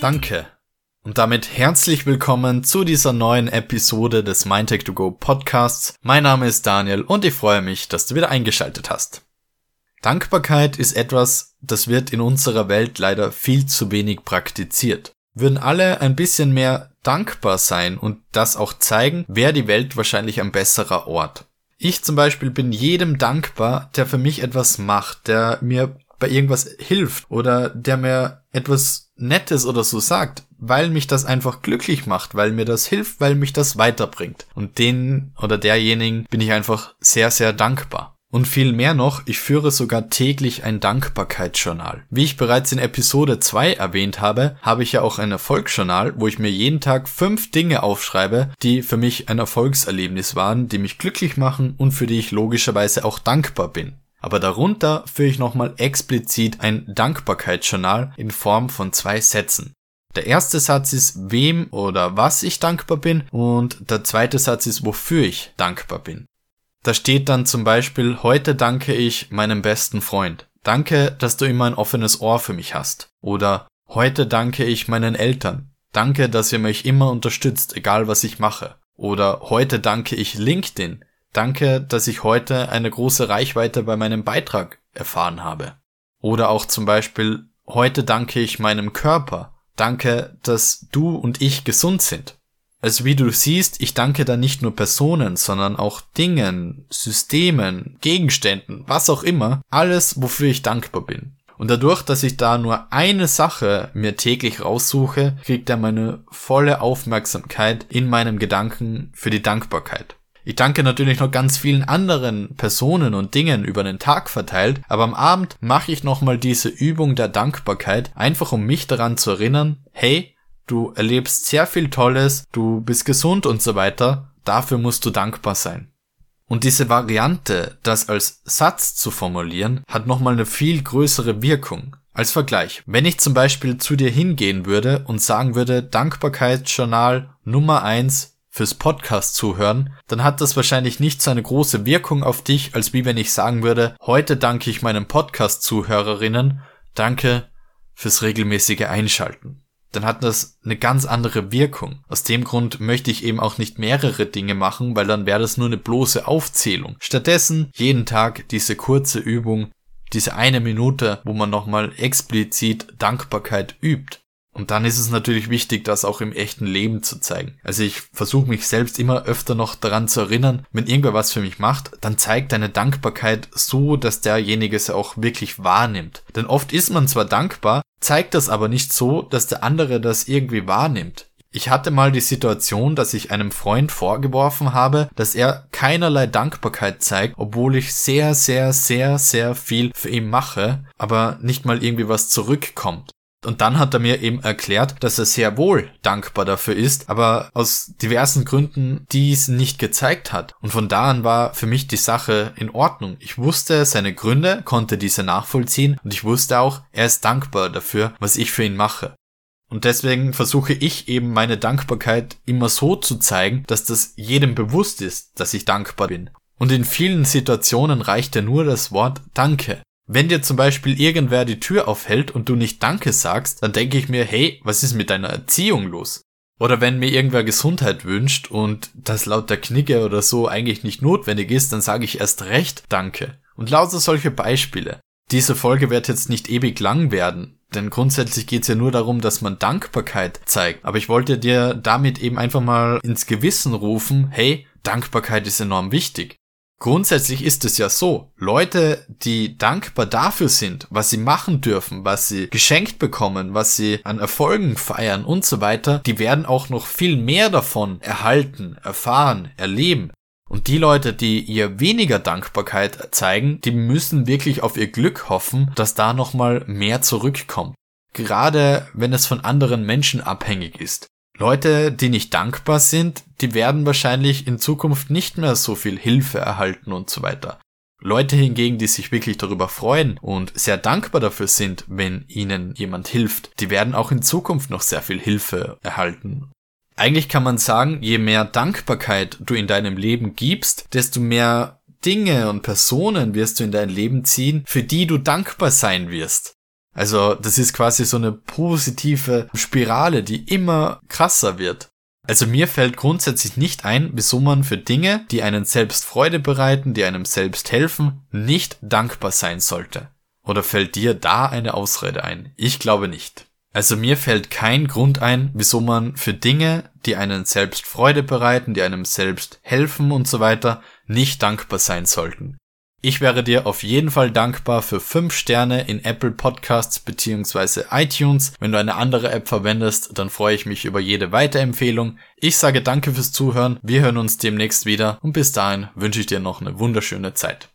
Danke. Und damit herzlich willkommen zu dieser neuen Episode des Mindtech 2 Go Podcasts. Mein Name ist Daniel und ich freue mich, dass du wieder eingeschaltet hast. Dankbarkeit ist etwas, das wird in unserer Welt leider viel zu wenig praktiziert. Würden alle ein bisschen mehr dankbar sein und das auch zeigen, wäre die Welt wahrscheinlich ein besserer Ort. Ich zum Beispiel bin jedem dankbar, der für mich etwas macht, der mir bei irgendwas hilft oder der mir etwas Nettes oder so sagt, weil mich das einfach glücklich macht, weil mir das hilft, weil mich das weiterbringt. Und den oder derjenigen bin ich einfach sehr, sehr dankbar. Und viel mehr noch, ich führe sogar täglich ein Dankbarkeitsjournal. Wie ich bereits in Episode 2 erwähnt habe, habe ich ja auch ein Erfolgsjournal, wo ich mir jeden Tag fünf Dinge aufschreibe, die für mich ein Erfolgserlebnis waren, die mich glücklich machen und für die ich logischerweise auch dankbar bin. Aber darunter führe ich nochmal explizit ein Dankbarkeitsjournal in Form von zwei Sätzen. Der erste Satz ist, wem oder was ich dankbar bin und der zweite Satz ist, wofür ich dankbar bin. Da steht dann zum Beispiel, heute danke ich meinem besten Freund. Danke, dass du immer ein offenes Ohr für mich hast. Oder heute danke ich meinen Eltern. Danke, dass ihr mich immer unterstützt, egal was ich mache. Oder heute danke ich LinkedIn. Danke, dass ich heute eine große Reichweite bei meinem Beitrag erfahren habe. Oder auch zum Beispiel, heute danke ich meinem Körper. Danke, dass du und ich gesund sind. Also wie du siehst, ich danke da nicht nur Personen, sondern auch Dingen, Systemen, Gegenständen, was auch immer, alles, wofür ich dankbar bin. Und dadurch, dass ich da nur eine Sache mir täglich raussuche, kriegt er meine volle Aufmerksamkeit in meinem Gedanken für die Dankbarkeit. Ich danke natürlich noch ganz vielen anderen Personen und Dingen über den Tag verteilt, aber am Abend mache ich nochmal diese Übung der Dankbarkeit, einfach um mich daran zu erinnern, hey, du erlebst sehr viel Tolles, du bist gesund und so weiter, dafür musst du dankbar sein. Und diese Variante, das als Satz zu formulieren, hat nochmal eine viel größere Wirkung. Als Vergleich, wenn ich zum Beispiel zu dir hingehen würde und sagen würde, Dankbarkeitsjournal Nummer eins fürs Podcast zuhören, dann hat das wahrscheinlich nicht so eine große Wirkung auf dich, als wie wenn ich sagen würde, heute danke ich meinen Podcast Zuhörerinnen, danke fürs regelmäßige Einschalten. Dann hat das eine ganz andere Wirkung. Aus dem Grund möchte ich eben auch nicht mehrere Dinge machen, weil dann wäre das nur eine bloße Aufzählung. Stattdessen jeden Tag diese kurze Übung, diese eine Minute, wo man nochmal explizit Dankbarkeit übt. Und dann ist es natürlich wichtig, das auch im echten Leben zu zeigen. Also ich versuche mich selbst immer öfter noch daran zu erinnern, wenn irgendwer was für mich macht, dann zeigt deine Dankbarkeit so, dass derjenige es auch wirklich wahrnimmt. Denn oft ist man zwar dankbar, zeigt das aber nicht so, dass der andere das irgendwie wahrnimmt. Ich hatte mal die Situation, dass ich einem Freund vorgeworfen habe, dass er keinerlei Dankbarkeit zeigt, obwohl ich sehr, sehr, sehr, sehr viel für ihn mache, aber nicht mal irgendwie was zurückkommt. Und dann hat er mir eben erklärt, dass er sehr wohl dankbar dafür ist, aber aus diversen Gründen dies nicht gezeigt hat. Und von da an war für mich die Sache in Ordnung. Ich wusste seine Gründe, konnte diese nachvollziehen und ich wusste auch, er ist dankbar dafür, was ich für ihn mache. Und deswegen versuche ich eben meine Dankbarkeit immer so zu zeigen, dass das jedem bewusst ist, dass ich dankbar bin. Und in vielen Situationen reicht ja nur das Wort Danke. Wenn dir zum Beispiel irgendwer die Tür aufhält und du nicht Danke sagst, dann denke ich mir, hey, was ist mit deiner Erziehung los? Oder wenn mir irgendwer Gesundheit wünscht und das laut der Knicke oder so eigentlich nicht notwendig ist, dann sage ich erst recht Danke. Und lauter solche Beispiele. Diese Folge wird jetzt nicht ewig lang werden, denn grundsätzlich geht es ja nur darum, dass man Dankbarkeit zeigt. Aber ich wollte dir damit eben einfach mal ins Gewissen rufen, hey, Dankbarkeit ist enorm wichtig. Grundsätzlich ist es ja so, Leute, die dankbar dafür sind, was sie machen dürfen, was sie geschenkt bekommen, was sie an Erfolgen feiern und so weiter, die werden auch noch viel mehr davon erhalten, erfahren, erleben. Und die Leute, die ihr weniger Dankbarkeit zeigen, die müssen wirklich auf ihr Glück hoffen, dass da nochmal mehr zurückkommt. Gerade wenn es von anderen Menschen abhängig ist. Leute, die nicht dankbar sind, die werden wahrscheinlich in Zukunft nicht mehr so viel Hilfe erhalten und so weiter. Leute hingegen, die sich wirklich darüber freuen und sehr dankbar dafür sind, wenn ihnen jemand hilft, die werden auch in Zukunft noch sehr viel Hilfe erhalten. Eigentlich kann man sagen, je mehr Dankbarkeit du in deinem Leben gibst, desto mehr Dinge und Personen wirst du in dein Leben ziehen, für die du dankbar sein wirst. Also das ist quasi so eine positive Spirale, die immer krasser wird. Also mir fällt grundsätzlich nicht ein, wieso man für Dinge, die einen selbst Freude bereiten, die einem selbst helfen, nicht dankbar sein sollte. Oder fällt dir da eine Ausrede ein? Ich glaube nicht. Also mir fällt kein Grund ein, wieso man für Dinge, die einen selbst Freude bereiten, die einem selbst helfen und so weiter, nicht dankbar sein sollten. Ich wäre dir auf jeden Fall dankbar für 5 Sterne in Apple Podcasts bzw. iTunes. Wenn du eine andere App verwendest, dann freue ich mich über jede Weiterempfehlung. Ich sage danke fürs Zuhören, wir hören uns demnächst wieder und bis dahin wünsche ich dir noch eine wunderschöne Zeit.